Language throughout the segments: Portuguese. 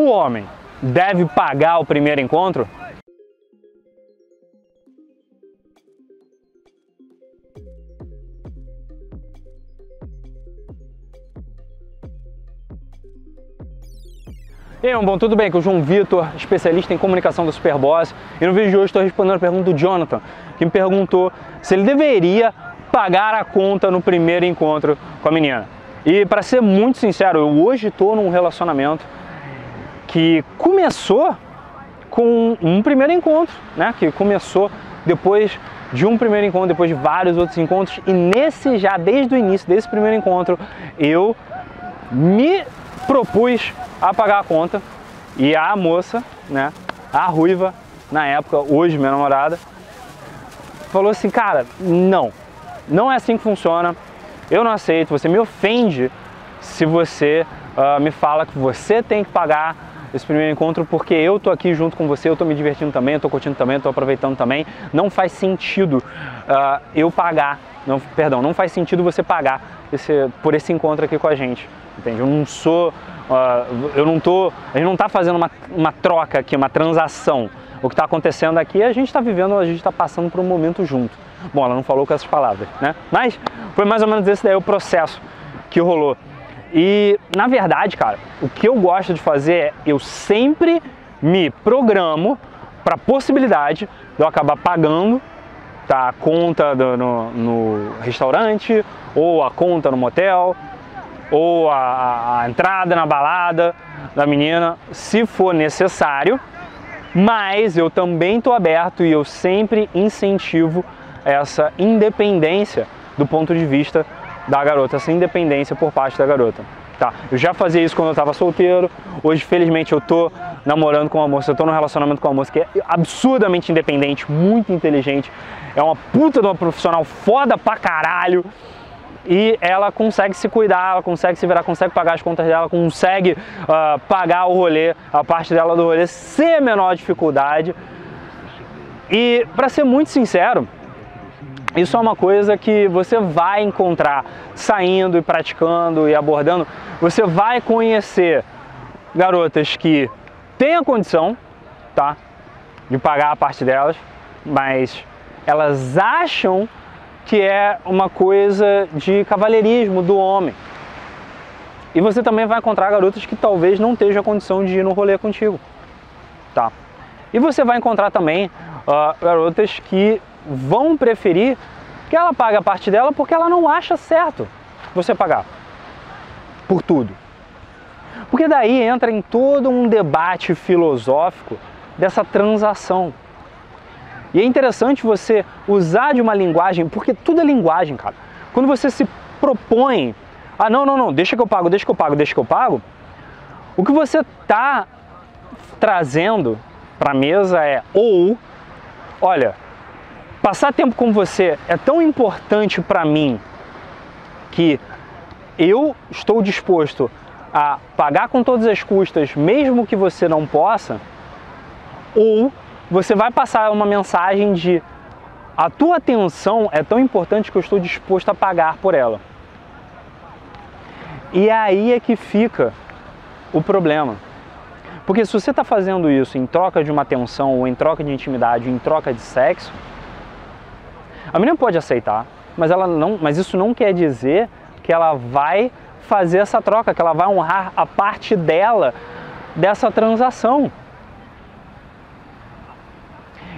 o homem deve pagar o primeiro encontro? E aí, bom, tudo bem? Aqui é o João Vitor, especialista em comunicação da Superboss. E no vídeo de hoje estou respondendo a pergunta do Jonathan, que me perguntou se ele deveria pagar a conta no primeiro encontro com a menina. E para ser muito sincero, eu hoje estou num relacionamento que começou com um primeiro encontro, né? Que começou depois de um primeiro encontro, depois de vários outros encontros, e nesse já desde o início desse primeiro encontro, eu me propus a pagar a conta. E a moça, né, a ruiva na época, hoje minha namorada, falou assim, cara, não, não é assim que funciona, eu não aceito, você me ofende se você uh, me fala que você tem que pagar esse primeiro encontro porque eu tô aqui junto com você, eu tô me divertindo também, eu tô curtindo também, eu tô aproveitando também. Não faz sentido uh, eu pagar, não, perdão, não faz sentido você pagar esse, por esse encontro aqui com a gente. Entende? Eu não sou, uh, eu não tô, a gente não está fazendo uma, uma troca aqui, uma transação. O que está acontecendo aqui é a gente está vivendo, a gente está passando por um momento junto. Bom, ela não falou com essas palavras, né? Mas foi mais ou menos esse daí o processo que rolou. E na verdade, cara, o que eu gosto de fazer é eu sempre me programo para a possibilidade de eu acabar pagando tá, a conta do, no, no, restaurante, ou a conta no motel, ou a, a entrada na balada da menina, se for necessário. Mas eu também estou aberto e eu sempre incentivo essa independência do ponto de vista da garota, essa independência por parte da garota. Tá, eu já fazia isso quando eu estava solteiro, hoje felizmente eu tô namorando com uma moça, eu tô num relacionamento com uma moça que é absurdamente independente, muito inteligente, é uma puta de uma profissional foda pra caralho, e ela consegue se cuidar, ela consegue se virar, consegue pagar as contas dela, consegue uh, pagar o rolê, a parte dela do rolê sem menor dificuldade. E para ser muito sincero, isso é uma coisa que você vai encontrar saindo e praticando e abordando. Você vai conhecer garotas que têm a condição, tá, de pagar a parte delas, mas elas acham que é uma coisa de cavalheirismo do homem. E você também vai encontrar garotas que talvez não estejam a condição de ir no rolê contigo, tá? E você vai encontrar também uh, garotas que vão preferir que ela pague a parte dela porque ela não acha certo você pagar por tudo. Porque daí entra em todo um debate filosófico dessa transação. E é interessante você usar de uma linguagem, porque tudo é linguagem, cara. Quando você se propõe, ah, não, não, não, deixa que eu pago, deixa que eu pago, deixa que eu pago, o que você está trazendo para a mesa é ou, olha, Passar tempo com você é tão importante para mim que eu estou disposto a pagar com todas as custas, mesmo que você não possa, ou você vai passar uma mensagem de a tua atenção é tão importante que eu estou disposto a pagar por ela. E aí é que fica o problema. Porque se você está fazendo isso em troca de uma atenção, ou em troca de intimidade, ou em troca de sexo, a menina pode aceitar, mas, ela não, mas isso não quer dizer que ela vai fazer essa troca, que ela vai honrar a parte dela dessa transação.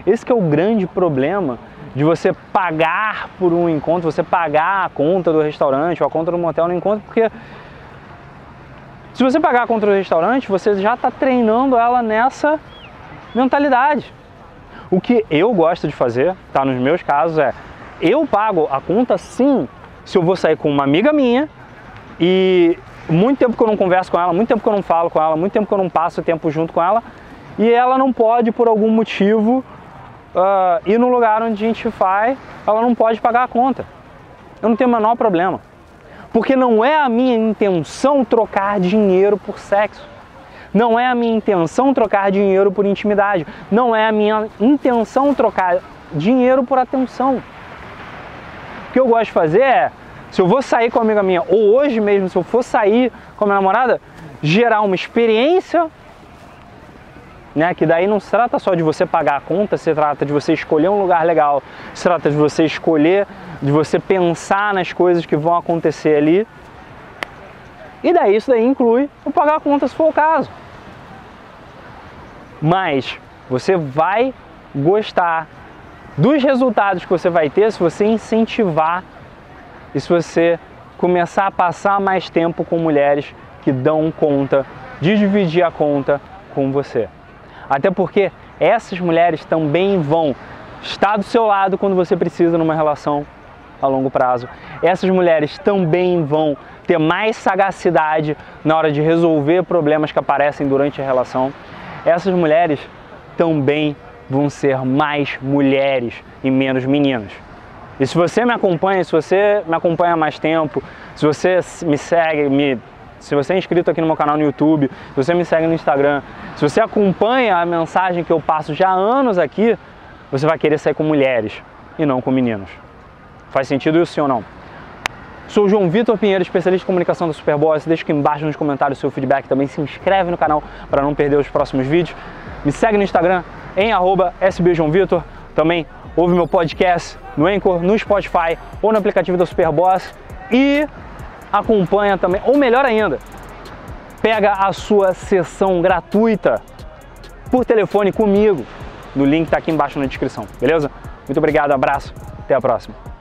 Esse é o grande problema de você pagar por um encontro, você pagar a conta do restaurante ou a conta do motel no encontro, porque se você pagar a conta do restaurante, você já está treinando ela nessa mentalidade. O que eu gosto de fazer, tá nos meus casos, é eu pago a conta sim se eu vou sair com uma amiga minha e muito tempo que eu não converso com ela, muito tempo que eu não falo com ela, muito tempo que eu não passo tempo junto com ela e ela não pode, por algum motivo, uh, ir no lugar onde a gente vai, ela não pode pagar a conta. Eu não tenho o menor problema. Porque não é a minha intenção trocar dinheiro por sexo. Não é a minha intenção trocar dinheiro por intimidade. Não é a minha intenção trocar dinheiro por atenção. O que eu gosto de fazer é, se eu vou sair com uma amiga minha, ou hoje mesmo, se eu for sair com a minha namorada, gerar uma experiência né? Que daí não se trata só de você pagar a conta, se trata de você escolher um lugar legal, se trata de você escolher, de você pensar nas coisas que vão acontecer ali. E daí isso daí inclui o pagar a conta se for o caso. Mas você vai gostar dos resultados que você vai ter se você incentivar e se você começar a passar mais tempo com mulheres que dão conta de dividir a conta com você. Até porque essas mulheres também vão estar do seu lado quando você precisa numa relação a longo prazo. Essas mulheres também vão ter mais sagacidade na hora de resolver problemas que aparecem durante a relação. Essas mulheres também vão ser mais mulheres e menos meninas. E se você me acompanha, se você me acompanha há mais tempo, se você me segue, me, se você é inscrito aqui no meu canal no YouTube, se você me segue no Instagram, se você acompanha a mensagem que eu passo já há anos aqui, você vai querer sair com mulheres e não com meninos. Faz sentido isso sim ou não? Sou João Vitor Pinheiro, especialista em comunicação da Superboss. Deixa aqui embaixo nos comentários o seu feedback também. Se inscreve no canal para não perder os próximos vídeos. Me segue no Instagram em arroba sbjoãovitor. Também ouve meu podcast no Anchor, no Spotify ou no aplicativo da Superboss. E acompanha também, ou melhor ainda, pega a sua sessão gratuita por telefone comigo. No link está aqui embaixo na descrição, beleza? Muito obrigado, abraço, até a próxima.